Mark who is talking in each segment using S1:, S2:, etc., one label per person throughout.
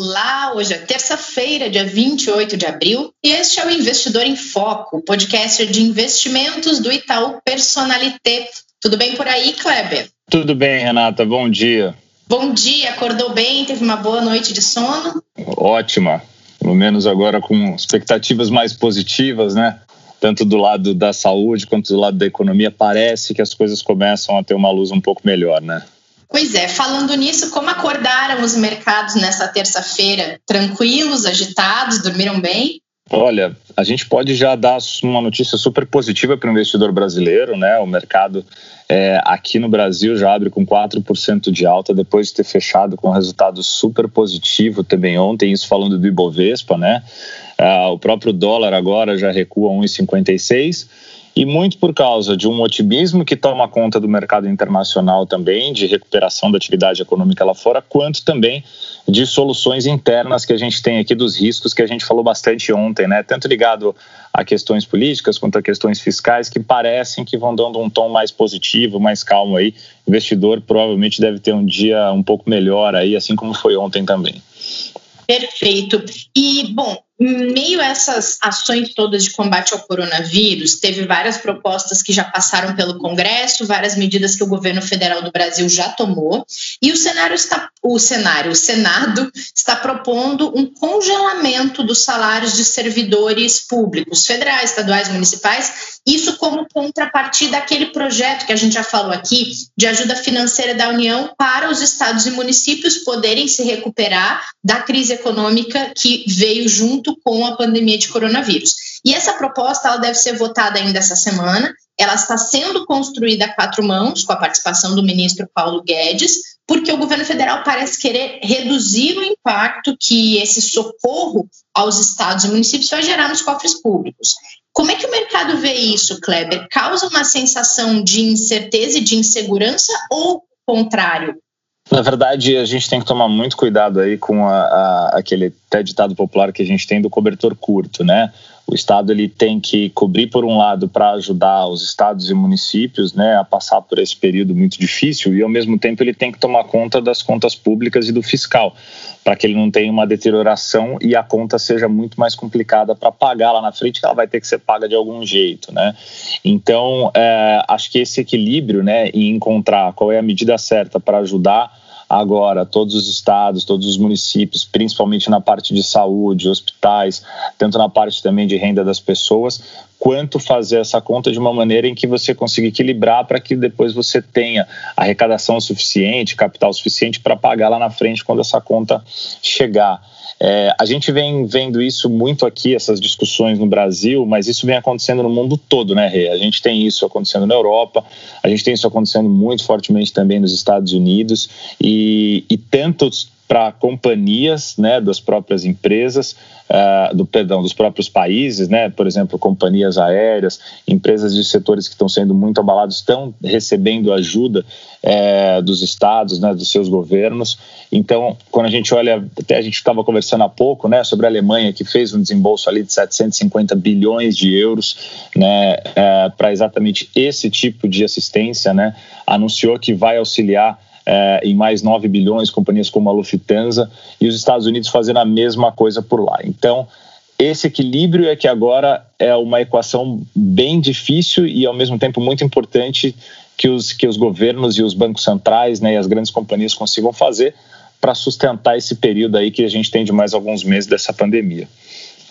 S1: Olá, hoje é terça-feira, dia 28 de abril, e este é o Investidor em Foco, podcast de investimentos do Itaú Personalité. Tudo bem por aí, Kleber?
S2: Tudo bem, Renata, bom dia.
S1: Bom dia, acordou bem? Teve uma boa noite de sono?
S2: Ótima, pelo menos agora com expectativas mais positivas, né? Tanto do lado da saúde quanto do lado da economia, parece que as coisas começam a ter uma luz um pouco melhor, né?
S1: Pois é, falando nisso, como acordaram os mercados nessa terça-feira? Tranquilos, agitados, dormiram bem?
S2: Olha, a gente pode já dar uma notícia super positiva para o investidor brasileiro, né? O mercado é, aqui no Brasil já abre com 4% de alta depois de ter fechado com resultado super positivo também ontem, isso falando do Ibovespa, né? Ah, o próprio dólar agora já recua 1,56 e muito por causa de um otimismo que toma conta do mercado internacional também, de recuperação da atividade econômica lá fora, quanto também de soluções internas que a gente tem aqui dos riscos que a gente falou bastante ontem, né? Tanto ligado a questões políticas quanto a questões fiscais que parecem que vão dando um tom mais positivo, mais calmo aí. O investidor provavelmente deve ter um dia um pouco melhor aí, assim como foi ontem também.
S1: Perfeito. E, bom, em meio a essas ações todas de combate ao coronavírus, teve várias propostas que já passaram pelo Congresso, várias medidas que o governo federal do Brasil já tomou, e o cenário está, o cenário, o Senado está propondo um congelamento dos salários de servidores públicos, federais, estaduais, municipais, isso como contrapartida daquele projeto que a gente já falou aqui de ajuda financeira da União para os estados e municípios poderem se recuperar da crise econômica que veio junto junto com a pandemia de coronavírus. E essa proposta ela deve ser votada ainda essa semana. Ela está sendo construída a quatro mãos, com a participação do ministro Paulo Guedes, porque o governo federal parece querer reduzir o impacto que esse socorro aos estados e municípios vai gerar nos cofres públicos. Como é que o mercado vê isso, Kleber? Causa uma sensação de incerteza e de insegurança ou contrário?
S2: Na verdade, a gente tem que tomar muito cuidado aí com a, a, aquele até ditado popular que a gente tem do cobertor curto, né? O Estado ele tem que cobrir por um lado para ajudar os estados e municípios, né, a passar por esse período muito difícil e ao mesmo tempo ele tem que tomar conta das contas públicas e do fiscal, para que ele não tenha uma deterioração e a conta seja muito mais complicada para pagar lá na frente, que ela vai ter que ser paga de algum jeito, né? Então, é, acho que esse equilíbrio, né, em encontrar qual é a medida certa para ajudar agora todos os estados, todos os municípios, principalmente na parte de saúde, hospitais, tanto na parte também de renda das pessoas, quanto fazer essa conta de uma maneira em que você consiga equilibrar para que depois você tenha arrecadação suficiente, capital suficiente para pagar lá na frente quando essa conta chegar. É, a gente vem vendo isso muito aqui, essas discussões no Brasil, mas isso vem acontecendo no mundo todo, né, Rê? A gente tem isso acontecendo na Europa, a gente tem isso acontecendo muito fortemente também nos Estados Unidos, e, e tantos para companhias né, das próprias empresas, uh, do perdão, dos próprios países, né, por exemplo, companhias aéreas, empresas de setores que estão sendo muito abalados estão recebendo ajuda é, dos estados, né, dos seus governos. Então, quando a gente olha, até a gente estava conversando há pouco, né, sobre a Alemanha que fez um desembolso ali de 750 bilhões de euros, né, é, para exatamente esse tipo de assistência, né, anunciou que vai auxiliar é, em mais 9 bilhões, companhias como a Lufthansa, e os Estados Unidos fazendo a mesma coisa por lá. Então, esse equilíbrio é que agora é uma equação bem difícil e, ao mesmo tempo, muito importante que os, que os governos e os bancos centrais né, e as grandes companhias consigam fazer para sustentar esse período aí que a gente tem de mais alguns meses dessa pandemia.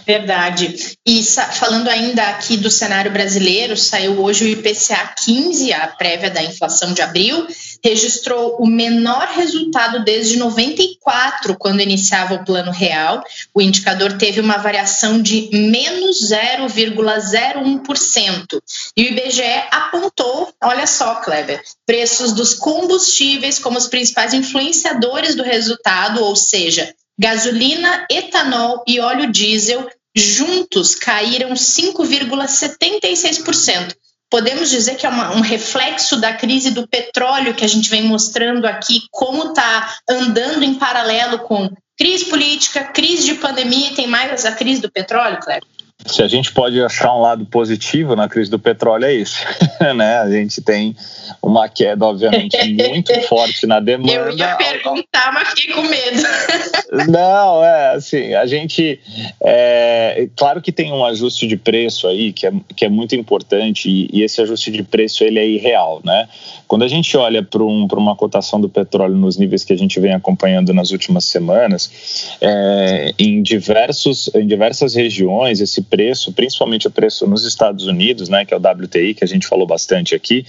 S1: Verdade. E falando ainda aqui do cenário brasileiro, saiu hoje o IPCA 15, a prévia da inflação de abril, registrou o menor resultado desde 94, quando iniciava o plano real. O indicador teve uma variação de menos 0,01%. E o IBGE apontou, olha só, Kleber, preços dos combustíveis como os principais influenciadores do resultado, ou seja, gasolina, etanol e óleo diesel juntos caíram 5,76%. Podemos dizer que é uma, um reflexo da crise do petróleo que a gente vem mostrando aqui, como está andando em paralelo com crise política, crise de pandemia tem mais a crise do petróleo, Cleber?
S2: Se a gente pode achar um lado positivo na crise do petróleo é esse, né? A gente tem uma queda, obviamente, muito forte na demanda.
S1: Eu ia perguntar, mas fiquei com medo.
S2: Não, é assim, a gente, é, claro que tem um ajuste de preço aí que é, que é muito importante e, e esse ajuste de preço ele é irreal, né? Quando a gente olha para um, uma cotação do petróleo nos níveis que a gente vem acompanhando nas últimas semanas, é, em diversos, em diversas regiões esse preço, principalmente o preço nos Estados Unidos, né, que é o WTI, que a gente falou bastante aqui,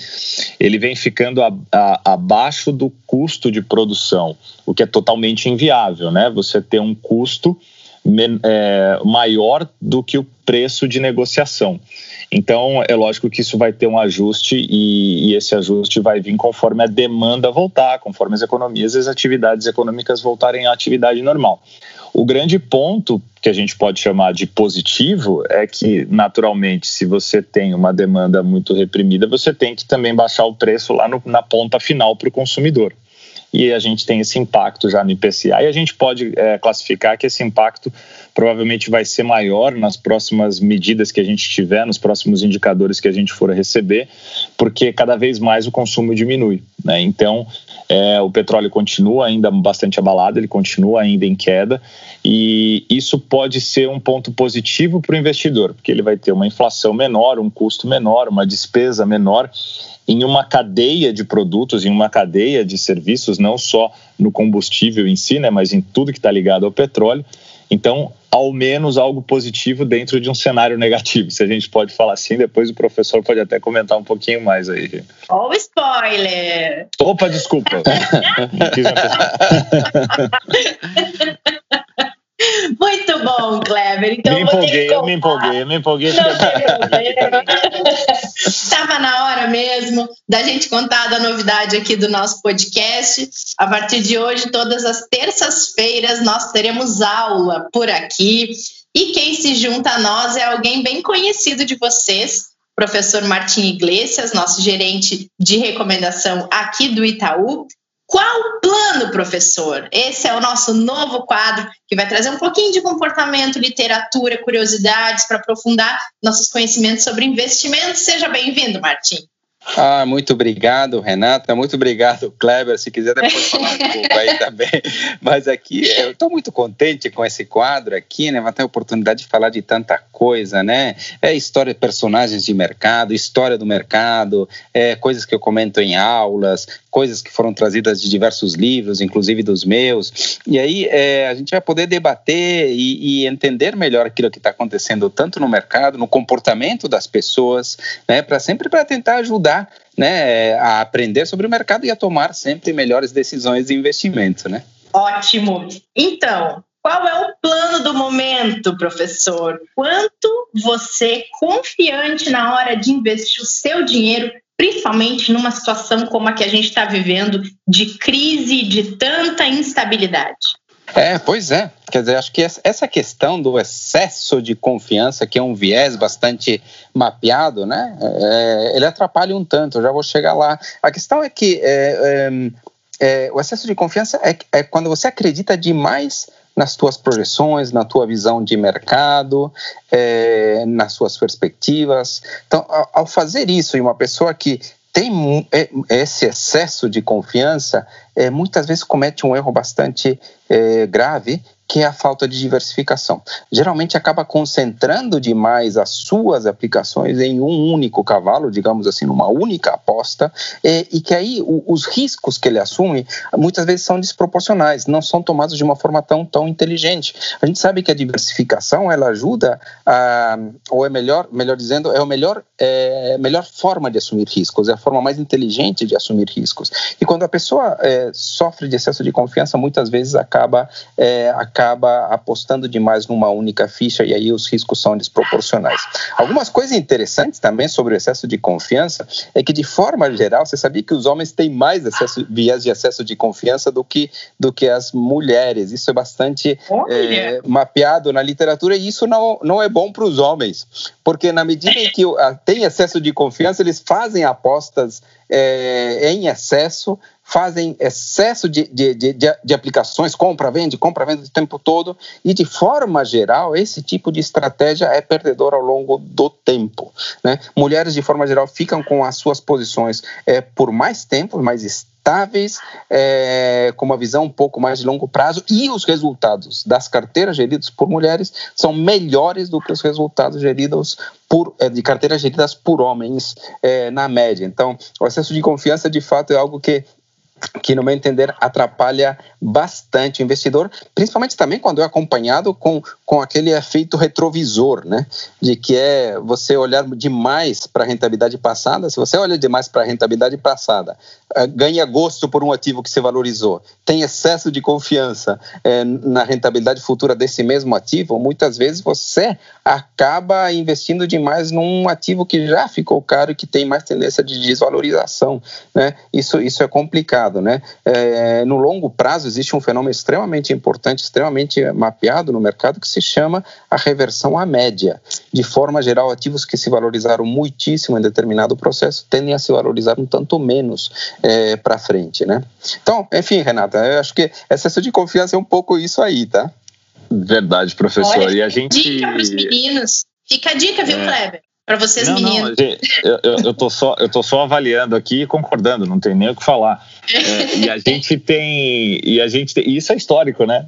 S2: ele vem ficando a, a, abaixo do custo de produção, o que é totalmente inviável, né? Você ter um custo é, maior do que o preço de negociação. Então, é lógico que isso vai ter um ajuste e, e, esse ajuste vai vir conforme a demanda voltar, conforme as economias e as atividades econômicas voltarem à atividade normal. O grande ponto que a gente pode chamar de positivo é que, naturalmente, se você tem uma demanda muito reprimida, você tem que também baixar o preço lá no, na ponta final para o consumidor e a gente tem esse impacto já no IPCA. E a gente pode é, classificar que esse impacto provavelmente vai ser maior nas próximas medidas que a gente tiver, nos próximos indicadores que a gente for receber, porque cada vez mais o consumo diminui. Né? Então, é, o petróleo continua ainda bastante abalado, ele continua ainda em queda, e isso pode ser um ponto positivo para o investidor, porque ele vai ter uma inflação menor, um custo menor, uma despesa menor em uma cadeia de produtos, em uma cadeia de serviços, não só no combustível em si, né, mas em tudo que está ligado ao petróleo. Então, ao menos algo positivo dentro de um cenário negativo, se a gente pode falar assim. Depois o professor pode até comentar um pouquinho mais aí.
S1: Ó, oh, spoiler!
S2: Opa, desculpa.
S1: Muito bom, Kleber. Então,
S2: me empolguei, eu me empolguei, eu me empolguei.
S1: Estava na hora mesmo da gente contar da novidade aqui do nosso podcast. A partir de hoje, todas as terças-feiras, nós teremos aula por aqui. E quem se junta a nós é alguém bem conhecido de vocês, professor Martim Iglesias, nosso gerente de recomendação aqui do Itaú. Qual o plano, professor? Esse é o nosso novo quadro que vai trazer um pouquinho de comportamento, literatura, curiosidades para aprofundar nossos conhecimentos sobre investimentos. Seja bem-vindo, Martim.
S3: Ah, muito obrigado, Renata. Muito obrigado, Kleber. Se quiser depois falar um pouco aí também. Mas aqui, eu estou muito contente com esse quadro aqui, né? Vai ter a oportunidade de falar de tanta coisa, né? É história de personagens de mercado, história do mercado, é, coisas que eu comento em aulas, coisas que foram trazidas de diversos livros, inclusive dos meus. E aí é, a gente vai poder debater e, e entender melhor aquilo que está acontecendo tanto no mercado, no comportamento das pessoas, né? Para sempre para tentar ajudar né, a aprender sobre o mercado e a tomar sempre melhores decisões de investimento, né?
S1: Ótimo. Então, qual é o plano do momento, professor? Quanto você confiante na hora de investir o seu dinheiro, principalmente numa situação como a que a gente está vivendo, de crise, de tanta instabilidade?
S3: É, pois é. Quer dizer, acho que essa questão do excesso de confiança, que é um viés bastante mapeado, né? É, ele atrapalha um tanto, já vou chegar lá. A questão é que é, é, é o excesso de confiança é, é quando você acredita demais nas tuas projeções, na tua visão de mercado, é, nas suas perspectivas. Então, ao, ao, fazer isso, e uma pessoa que tem é, esse excesso de confiança, é, muitas vezes comete um erro bastante é, grave, que é a falta de diversificação. Geralmente acaba concentrando demais as suas aplicações em um único cavalo, digamos assim, numa única aposta, e, que aí os riscos que ele assume muitas vezes são desproporcionais, não são tomados de uma forma tão, tão inteligente. A gente sabe que a diversificação ela ajuda, a, ou é melhor, melhor dizendo, é a melhor, é, melhor forma de assumir riscos, é a forma mais inteligente de assumir riscos. E quando a pessoa é, sofre de excesso de confiança, muitas vezes acaba, é, acaba acaba apostando demais numa única ficha e aí os riscos são desproporcionais. Algumas coisas interessantes também sobre o excesso de confiança é que, de forma geral, você sabia que os homens têm mais acesso, viés de acesso de confiança do que, do que as mulheres. Isso é bastante é, mapeado na literatura e isso não, não é bom para os homens, porque na medida em que tem excesso de confiança, eles fazem apostas é, em excesso, fazem excesso de, de, de, de aplicações, compra, vende, compra, vende o tempo todo, e de forma geral, esse tipo de estratégia é perdedor ao longo do tempo. Né? Mulheres, de forma geral, ficam com as suas posições é, por mais tempo, mais estáveis, é, com uma visão um pouco mais de longo prazo, e os resultados das carteiras geridas por mulheres são melhores do que os resultados geridos por, é, de carteiras geridas por homens é, na média. Então, o excesso de confiança, de fato, é algo que que, no meu entender, atrapalha bastante o investidor, principalmente também quando é acompanhado com, com aquele efeito retrovisor, né? De que é você olhar demais para a rentabilidade passada. Se você olha demais para a rentabilidade passada, eh, ganha gosto por um ativo que se valorizou, tem excesso de confiança é, na rentabilidade futura desse mesmo ativo, muitas vezes você acaba investindo demais num ativo que já ficou caro e que tem mais tendência de desvalorização, né? Isso, isso é complicado mercado. Né? É, no longo prazo, existe um fenômeno extremamente importante, extremamente mapeado no mercado, que se chama a reversão à média. De forma geral, ativos que se valorizaram muitíssimo em determinado processo tendem a se valorizar um tanto menos é, para frente. Né? Então, enfim, Renata, eu acho que excesso de confiança é um pouco isso aí, tá?
S2: Verdade, professor.
S1: Olha,
S2: e a gente.
S1: Dica para os meninos. Fica a dica, viu, é. Kleber? Para vocês,
S2: não,
S1: meninos.
S2: Não, eu, eu, eu, tô só, eu tô só avaliando aqui e concordando, não tem nem o que falar. É, e a gente tem. E a gente tem, isso é histórico, né?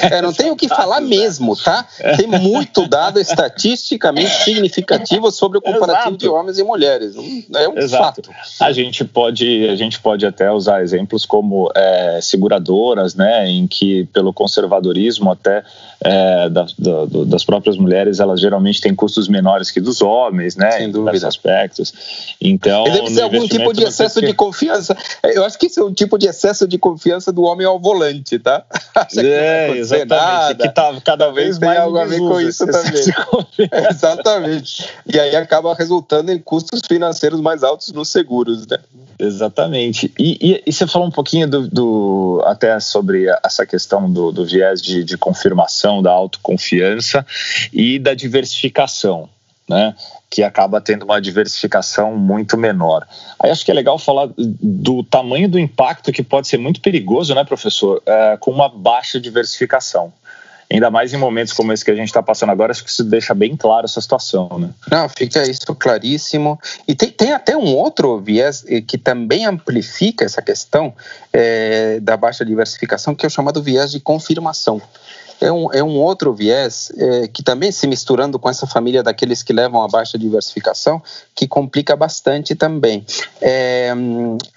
S3: É, não tem o que falar mesmo, tá? Tem muito dado estatisticamente significativo sobre o comparativo Exato. de homens e mulheres. É um Exato. fato.
S2: A gente pode, a gente pode até usar exemplos como é, seguradoras, né? Em que, pelo conservadorismo até é, da, da, das próprias mulheres, elas geralmente têm custos menores que dos homens, né?
S3: Sem dúvida.
S2: Aspectos. Então,
S3: deve ser algum tipo de excesso de confiança. Eu acho que isso é um tipo de excesso de confiança do homem ao volante, tá?
S2: Acha é, que exatamente. Nada. Que tá cada vez
S3: tem
S2: mais
S3: algo a ver com isso também. exatamente. E aí acaba resultando em custos financeiros mais altos nos seguros, né?
S2: Exatamente. E, e, e, você falou um pouquinho do, do, até sobre essa questão do, do viés de, de confirmação da autoconfiança e da diversificação né? que acaba tendo uma diversificação muito menor. Aí acho que é legal falar do tamanho do impacto que pode ser muito perigoso, né, professor, é, com uma baixa diversificação. Ainda mais em momentos como esse que a gente está passando agora, acho que isso deixa bem claro essa situação, né?
S3: Não, fica isso claríssimo. E tem, tem até um outro viés eh, que também amplifica essa questão é, da baixa diversificação, que é o chamado viés de confirmação é um, é um outro viés é, que também se misturando com essa família daqueles que levam a baixa diversificação, que complica bastante também. É,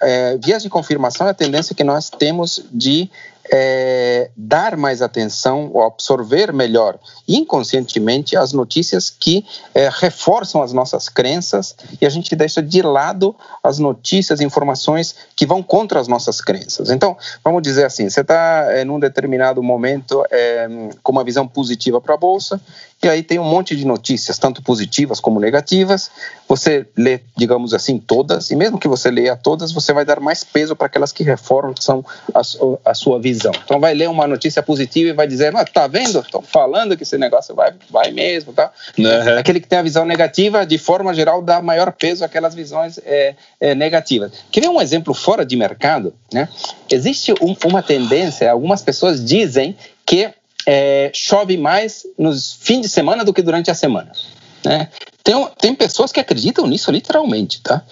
S3: é, viés de confirmação é a tendência que nós temos de é, dar mais atenção ou absorver melhor inconscientemente as notícias que é, reforçam as nossas crenças e a gente deixa de lado as notícias, informações que vão contra as nossas crenças. Então, vamos dizer assim: você está é, num determinado momento é, com uma visão positiva para a bolsa e aí tem um monte de notícias, tanto positivas como negativas. Você lê, digamos assim, todas, e mesmo que você leia todas, você vai dar mais peso para aquelas que reforçam a, a, sua visão. Então, vai ler uma notícia positiva e vai dizer: ah, tá vendo? Estou falando que esse negócio vai, vai mesmo. Tá? Uhum. Aquele que tem a visão negativa, de forma geral, dá maior peso àquelas visões é, é, negativas. Quer ver um exemplo fora de mercado? Né? Existe um, uma tendência, algumas pessoas dizem que é, chove mais nos fins de semana do que durante a semana. Né? Tem, tem pessoas que acreditam nisso literalmente, tá?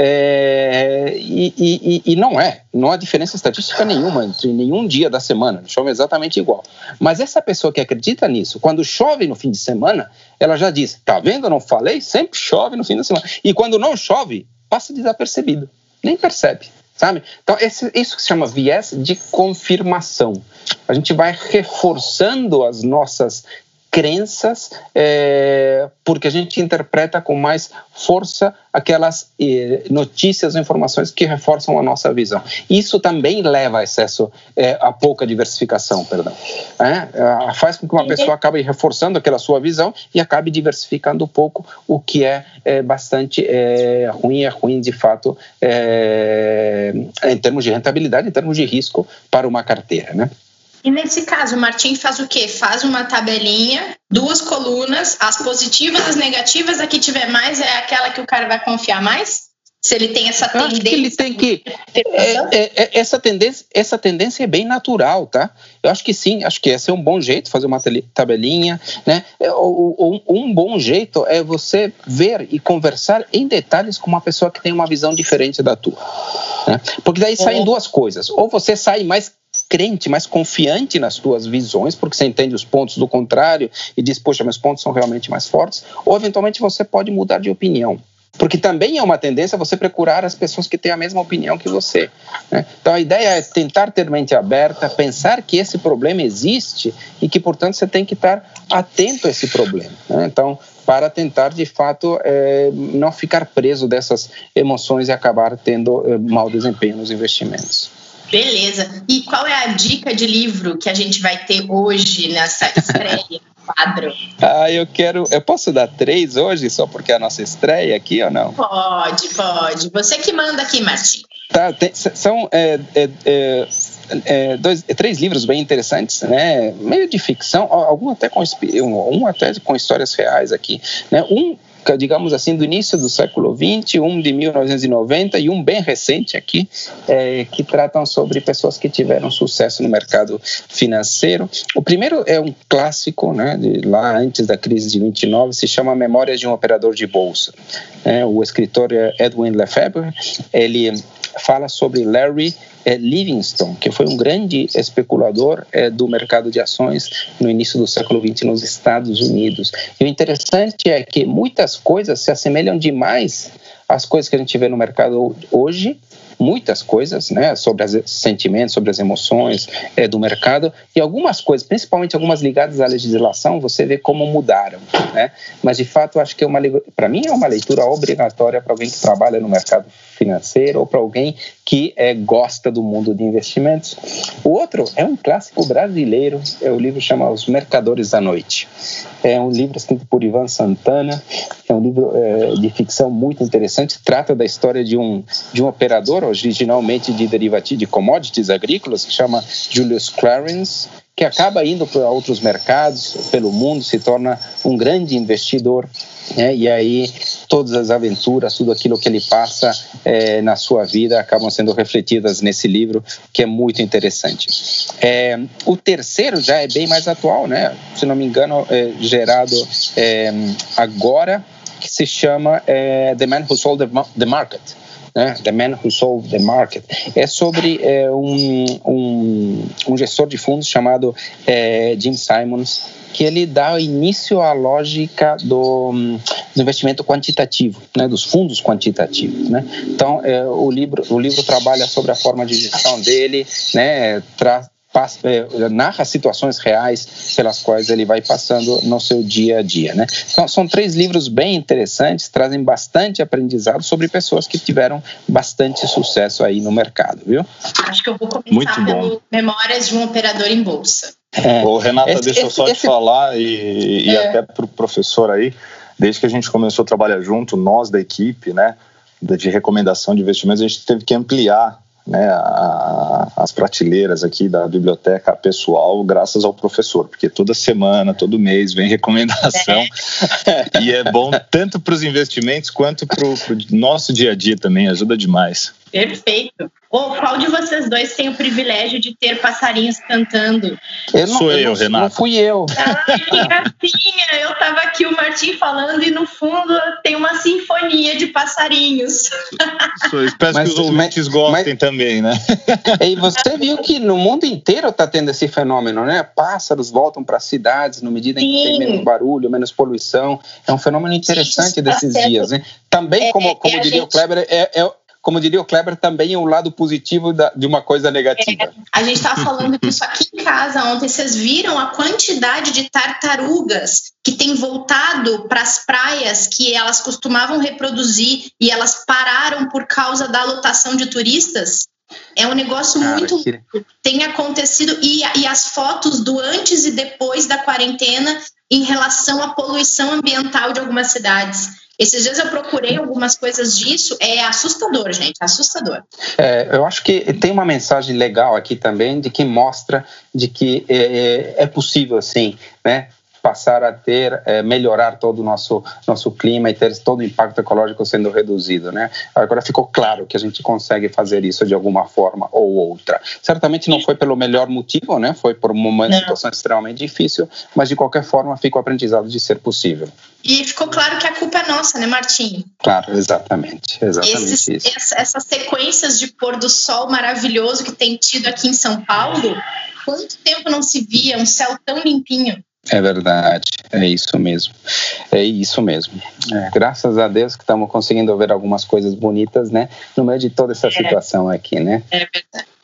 S3: É, e, e, e, não é, não há diferença estatística nenhuma entre nenhum dia da semana, chove exatamente igual. Mas essa pessoa que acredita nisso, quando chove no fim de semana, ela já diz: tá vendo? Não falei? Sempre chove no fim da semana. E quando não chove, passa desapercebido, nem percebe sabe? Então, esse, isso que se chama viés de confirmação. A gente vai reforçando as nossas crenças, é, porque a gente interpreta com mais força aquelas eh, notícias informações que reforçam a nossa visão. Isso também leva a excesso, eh, a pouca diversificação, perdão. É? Faz com que uma pessoa acabe reforçando aquela sua visão e acabe diversificando um pouco, o que é, é bastante é, ruim, é ruim de fato é, em termos de rentabilidade, em termos de risco para uma carteira, né?
S1: E nesse caso, o Martim faz o quê? Faz uma tabelinha, duas colunas, as positivas, as negativas, a que tiver mais é aquela que o cara vai confiar mais? Se ele tem essa tendência.
S3: acho que ele tem que. É, é, é, essa, tendência, essa tendência é bem natural, tá? Eu acho que sim, acho que esse é um bom jeito, fazer uma tabelinha, né? É, um bom jeito é você ver e conversar em detalhes com uma pessoa que tem uma visão diferente da tua. Né? Porque daí saem duas coisas. Ou você sai mais crente, mais confiante nas tuas visões, porque você entende os pontos do contrário e diz, poxa, meus pontos são realmente mais fortes, ou eventualmente você pode mudar de opinião. Porque também é uma tendência você procurar as pessoas que têm a mesma opinião que você. Né? Então a ideia é tentar ter mente aberta, pensar que esse problema existe e que, portanto, você tem que estar atento a esse problema. Né? Então, para tentar, de fato, é, não ficar preso dessas emoções e acabar tendo é, mau desempenho nos investimentos.
S1: Beleza. E qual é a dica de livro que a gente vai ter hoje nessa estreia? quadro.
S3: Ah, eu quero. Eu posso dar três hoje, só porque é a nossa estreia aqui ou não?
S1: Pode, pode. Você que manda aqui, Martim.
S3: Tá, tem, são é, é, é, é dois, três livros bem interessantes, né? Meio de ficção, algum até com um até com histórias reais aqui, né? Um digamos assim, do início do século XX, um de 1990 e um bem recente aqui, é, que tratam sobre pessoas que tiveram sucesso no mercado financeiro. O primeiro é um clássico, né, de lá antes da crise de 29, se chama Memórias de um Operador de Bolsa. É, o escritor é Edwin Lefebvre, ele fala sobre Larry é, Livingstone, que foi um grande especulador é, do mercado de ações no início do século XX nos Estados Unidos. E o interessante é que muitas coisas se assemelham demais às coisas que a gente vê no mercado hoje, muitas coisas, né, sobre os sentimentos, sobre as emoções é, do mercado e algumas coisas, principalmente algumas ligadas à legislação, você vê como mudaram, né? Mas de fato, acho que é uma para mim é uma leitura obrigatória para alguém que trabalha no mercado financeiro ou para alguém que é, gosta do mundo de investimentos. O outro é um clássico brasileiro, é o livro chama Os Mercadores da Noite. É um livro escrito por Ivan Santana, é um livro é, de ficção muito interessante, trata da história de um, de um operador, originalmente de derivativos, de commodities agrícolas, que chama Julius Clarence, que acaba indo para outros mercados pelo mundo, se torna um grande investidor, né? e aí todas as aventuras, tudo aquilo que ele passa é, na sua vida acabam sendo refletidas nesse livro, que é muito interessante. É, o terceiro já é bem mais atual, né? se não me engano, é gerado é, agora, que se chama é, The Man Who Sold the Market né? The Man Who Sold the Market, é sobre é, um, um, um, gestor de fundos chamado é, Jim Simons, que ele dá início à lógica do, do investimento quantitativo, né, dos fundos quantitativos, né? Então, é, o livro o livro trabalha sobre a forma de gestão dele, né, passa, é, narra situações reais pelas quais ele vai passando no seu dia a dia, né? Então, são três livros bem interessantes, trazem bastante aprendizado sobre pessoas que tiveram bastante sucesso aí no mercado, viu?
S1: Acho que eu vou começar Muito pelo bom. Memórias de um Operador em Bolsa.
S2: É. Ô, Renata, esse, deixa eu só esse, te falar e, e é. até para o professor aí, desde que a gente começou a trabalhar junto, nós da equipe, né, de recomendação de investimentos, a gente teve que ampliar né, a, as prateleiras aqui da biblioteca pessoal, graças ao professor, porque toda semana, todo mês vem recomendação é. e é bom tanto para os investimentos quanto para o nosso dia a dia também, ajuda demais.
S1: Perfeito. Ou qual de vocês dois tem o privilégio de ter passarinhos cantando?
S2: Eu não, Sou eu, eu não, Renato. Não
S3: fui eu.
S1: Ai, que gracinha! Eu tava aqui, o Martim falando, e no fundo tem uma sinfonia de passarinhos.
S2: Sou, espero mas, que os ouvintes mas, gostem mas, também, né?
S3: E você viu que no mundo inteiro está tendo esse fenômeno, né? Pássaros voltam para as cidades no medida em que tem menos barulho, menos poluição. É um fenômeno interessante Sim, desses dias, né? Também, como, é, como diria gente... o Kleber, é, é como diria o Kleber, também é um lado positivo da, de uma coisa negativa. É,
S1: a gente estava falando disso aqui em casa ontem. Vocês viram a quantidade de tartarugas que tem voltado para as praias que elas costumavam reproduzir e elas pararam por causa da lotação de turistas? É um negócio Cara, muito. Que... Tem acontecido. E, e as fotos do antes e depois da quarentena em relação à poluição ambiental de algumas cidades. Esses dias eu procurei algumas coisas disso, é assustador, gente, assustador.
S3: É, eu acho que tem uma mensagem legal aqui também de que mostra de que é, é possível, sim, né? passar a ter, é, melhorar todo o nosso, nosso clima e ter todo o impacto ecológico sendo reduzido, né? Agora ficou claro que a gente consegue fazer isso de alguma forma ou outra. Certamente não foi pelo melhor motivo, né? Foi por uma não. situação extremamente difícil, mas de qualquer forma fica o aprendizado de ser possível.
S1: E ficou claro que a culpa é nossa, né, Martim?
S3: Claro, exatamente. Exatamente Esses, isso.
S1: Essas sequências de pôr do sol maravilhoso que tem tido aqui em São Paulo, quanto tempo não se via um céu tão limpinho?
S3: É verdade, é isso mesmo. É isso mesmo. É, graças a Deus que estamos conseguindo ver algumas coisas bonitas, né? No meio de toda essa é. situação aqui, né?
S1: É verdade.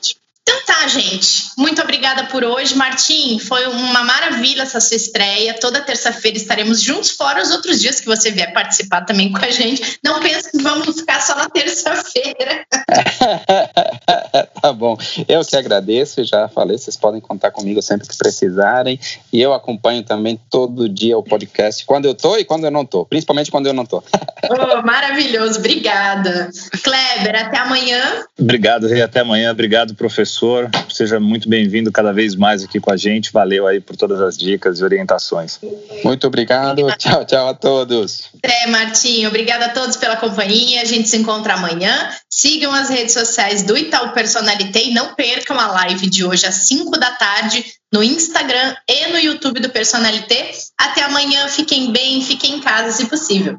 S1: Então tá, gente. Muito obrigada por hoje. Martim, foi uma maravilha essa sua estreia. Toda terça-feira estaremos juntos, fora os outros dias que você vier participar também com a gente. Não pense que vamos ficar só na terça-feira.
S3: tá bom. Eu que agradeço, já falei, vocês podem contar comigo sempre que precisarem. E eu acompanho também todo dia o podcast, quando eu tô e quando eu não tô, principalmente quando eu não tô.
S1: oh, maravilhoso, obrigada. Kleber, até amanhã.
S2: Obrigado, Rei, até amanhã. Obrigado, professor. Seja muito bem-vindo cada vez mais aqui com a gente. Valeu aí por todas as dicas e orientações.
S3: Muito obrigado. Tchau, tchau a todos.
S1: É, Martinho. Obrigada a todos pela companhia. A gente se encontra amanhã. Sigam as redes sociais do Itaú Personalité e não percam a live de hoje às 5 da tarde no Instagram e no YouTube do Personalité. Até amanhã. Fiquem bem, fiquem em casa se possível.